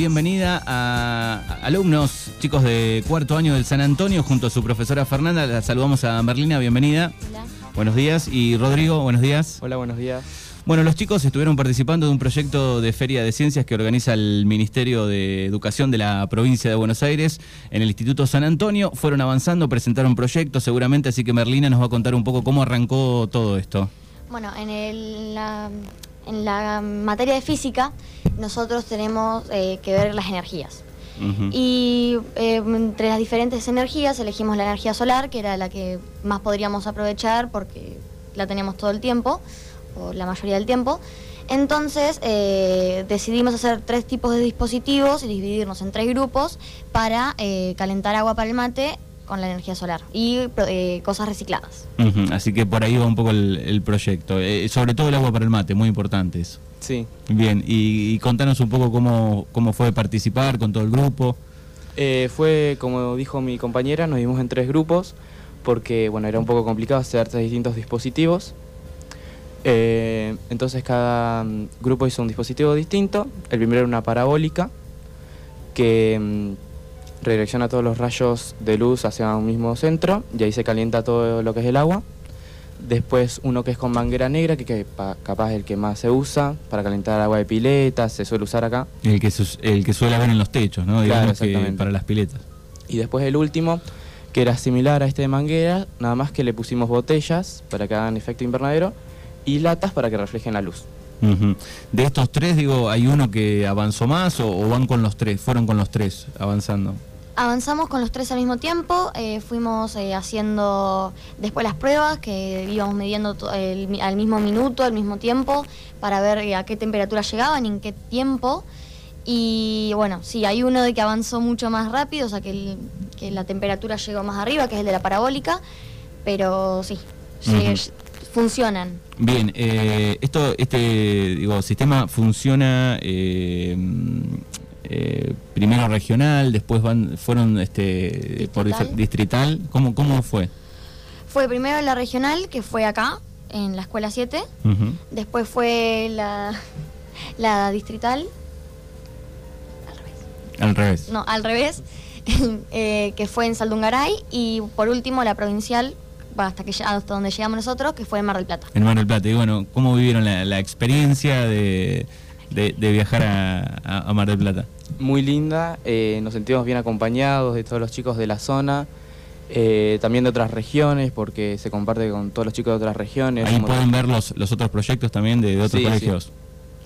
bienvenida a alumnos, chicos de cuarto año del San Antonio, junto a su profesora Fernanda. La saludamos a Merlina, bienvenida. Hola. Buenos días. Y Rodrigo, buenos días. Hola, buenos días. Bueno, los chicos estuvieron participando de un proyecto de Feria de Ciencias que organiza el Ministerio de Educación de la provincia de Buenos Aires en el Instituto San Antonio. Fueron avanzando, presentaron proyectos seguramente, así que Merlina nos va a contar un poco cómo arrancó todo esto. Bueno, en, el- la, en la materia de física nosotros tenemos eh, que ver las energías. Y eh, entre las diferentes energías elegimos la energía solar, que era la que más podríamos aprovechar porque la tenemos todo el tiempo, o la mayoría del tiempo. Entonces eh, decidimos hacer tres tipos de dispositivos y dividirnos en tres grupos para calentar agua para el mate con la energía solar y eh, cosas recicladas. Así que por ahí va un poco el, el proyecto. Eh, sobre todo el agua para el mate, muy importante eso. Sí. Bien, y, y contanos un poco cómo, cómo fue participar con todo el grupo. Eh, fue, como dijo mi compañera, nos dimos en tres grupos porque, bueno, era un poco complicado hacer tres distintos dispositivos. Eh, entonces cada mm, grupo hizo un dispositivo distinto. El primero era una parabólica que mm, redirecciona todos los rayos de luz hacia un mismo centro y ahí se calienta todo lo que es el agua. Después uno que es con manguera negra, que, que pa- capaz es el que más se usa para calentar agua de pileta, se suele usar acá. El que, su- el que suele haber en los techos, ¿no? Claro, Digamos que exactamente. para las piletas. Y después el último, que era similar a este de manguera, nada más que le pusimos botellas para que hagan efecto invernadero y latas para que reflejen la luz. De estos tres, digo, ¿hay uno que avanzó más o, o van con los tres? Fueron con los tres avanzando. Avanzamos con los tres al mismo tiempo, eh, fuimos eh, haciendo después las pruebas que íbamos midiendo el al mismo minuto, al mismo tiempo, para ver eh, a qué temperatura llegaban y en qué tiempo. Y bueno, sí, hay uno de que avanzó mucho más rápido, o sea que, el- que la temperatura llegó más arriba, que es el de la parabólica, pero sí, funcionan. Bien, eh, esto, este digo, sistema funciona eh, primero regional, después van, fueron este, por Distrital. ¿Cómo, ¿Cómo fue? Fue primero la regional, que fue acá, en la escuela 7, Ujú. después fue la, la distrital. Al revés. Al revés. No, al revés, eh, que fue en Saldungaray y por último la provincial, hasta, que, hasta donde llegamos nosotros, que fue en Mar del Plata. En Mar del Plata. Y bueno, ¿cómo vivieron la, la experiencia de, de- de viajar a, a- Mar del Plata? Muy linda, eh, nos sentimos bien acompañados de todos los chicos de la zona, eh, también de otras regiones, porque se comparte con todos los chicos de otras regiones. Ahí pueden ver los, los otros proyectos también de, de otros Sí, sí. colegios.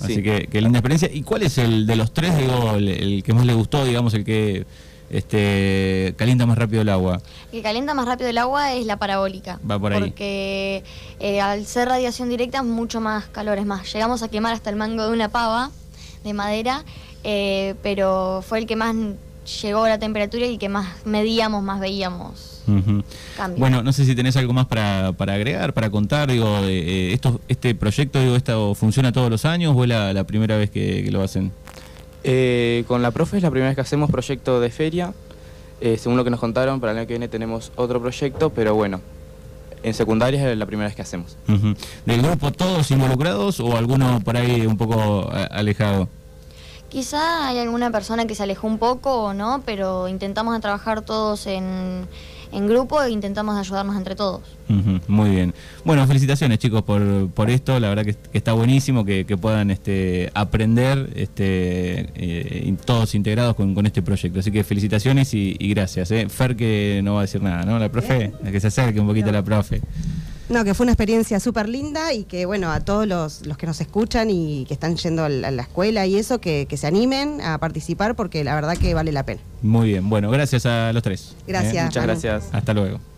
Así Sí. que, que linda experiencia. ¿Y cuál es el de los tres, digo, el, el que más le gustó, digamos, el que este, calienta más rápido el agua? El que calienta más rápido el agua es la parabólica. Va por ahí. Porque eh, al ser radiación directa, mucho más calor. Es más, llegamos a quemar hasta el mango de una pava de madera, eh, pero fue el que más llegó a la temperatura y el que más medíamos, más veíamos cambios. Bueno, no sé si tenés algo más para, para agregar, para contar, digo, de, eh, esto, este proyecto, digo, esto funciona todos los años o es la, la primera vez que, que lo hacen? Eh, con la profe es la primera vez que hacemos proyecto de feria. Eh, según lo que nos contaron, para el año que viene tenemos otro proyecto, pero bueno, en secundaria es la primera vez que hacemos. ¿Del grupo todos involucrados o alguno por ahí un poco a- alejado? Quizá hay alguna persona que se alejó un poco o no, pero intentamos trabajar todos en, en grupo e intentamos ayudarnos entre todos. Muy bien. Bueno, felicitaciones chicos por, por esto, la verdad que, que está buenísimo que, que puedan este, aprender este, eh, todos integrados con, con este proyecto. Así que felicitaciones y, y gracias. ¿eh? Fer que no va a decir nada, ¿no? La profe, a que se acerque un poquito a la profe. No, que fue una experiencia súper linda y que, bueno, a todos los, los que nos escuchan y que están yendo a la, a la escuela y eso, que, que se animen a participar porque la verdad que vale la pena. Muy bien, bueno, gracias a los tres. ¿eh? Gracias. Muchas Manu. gracias. Hasta luego.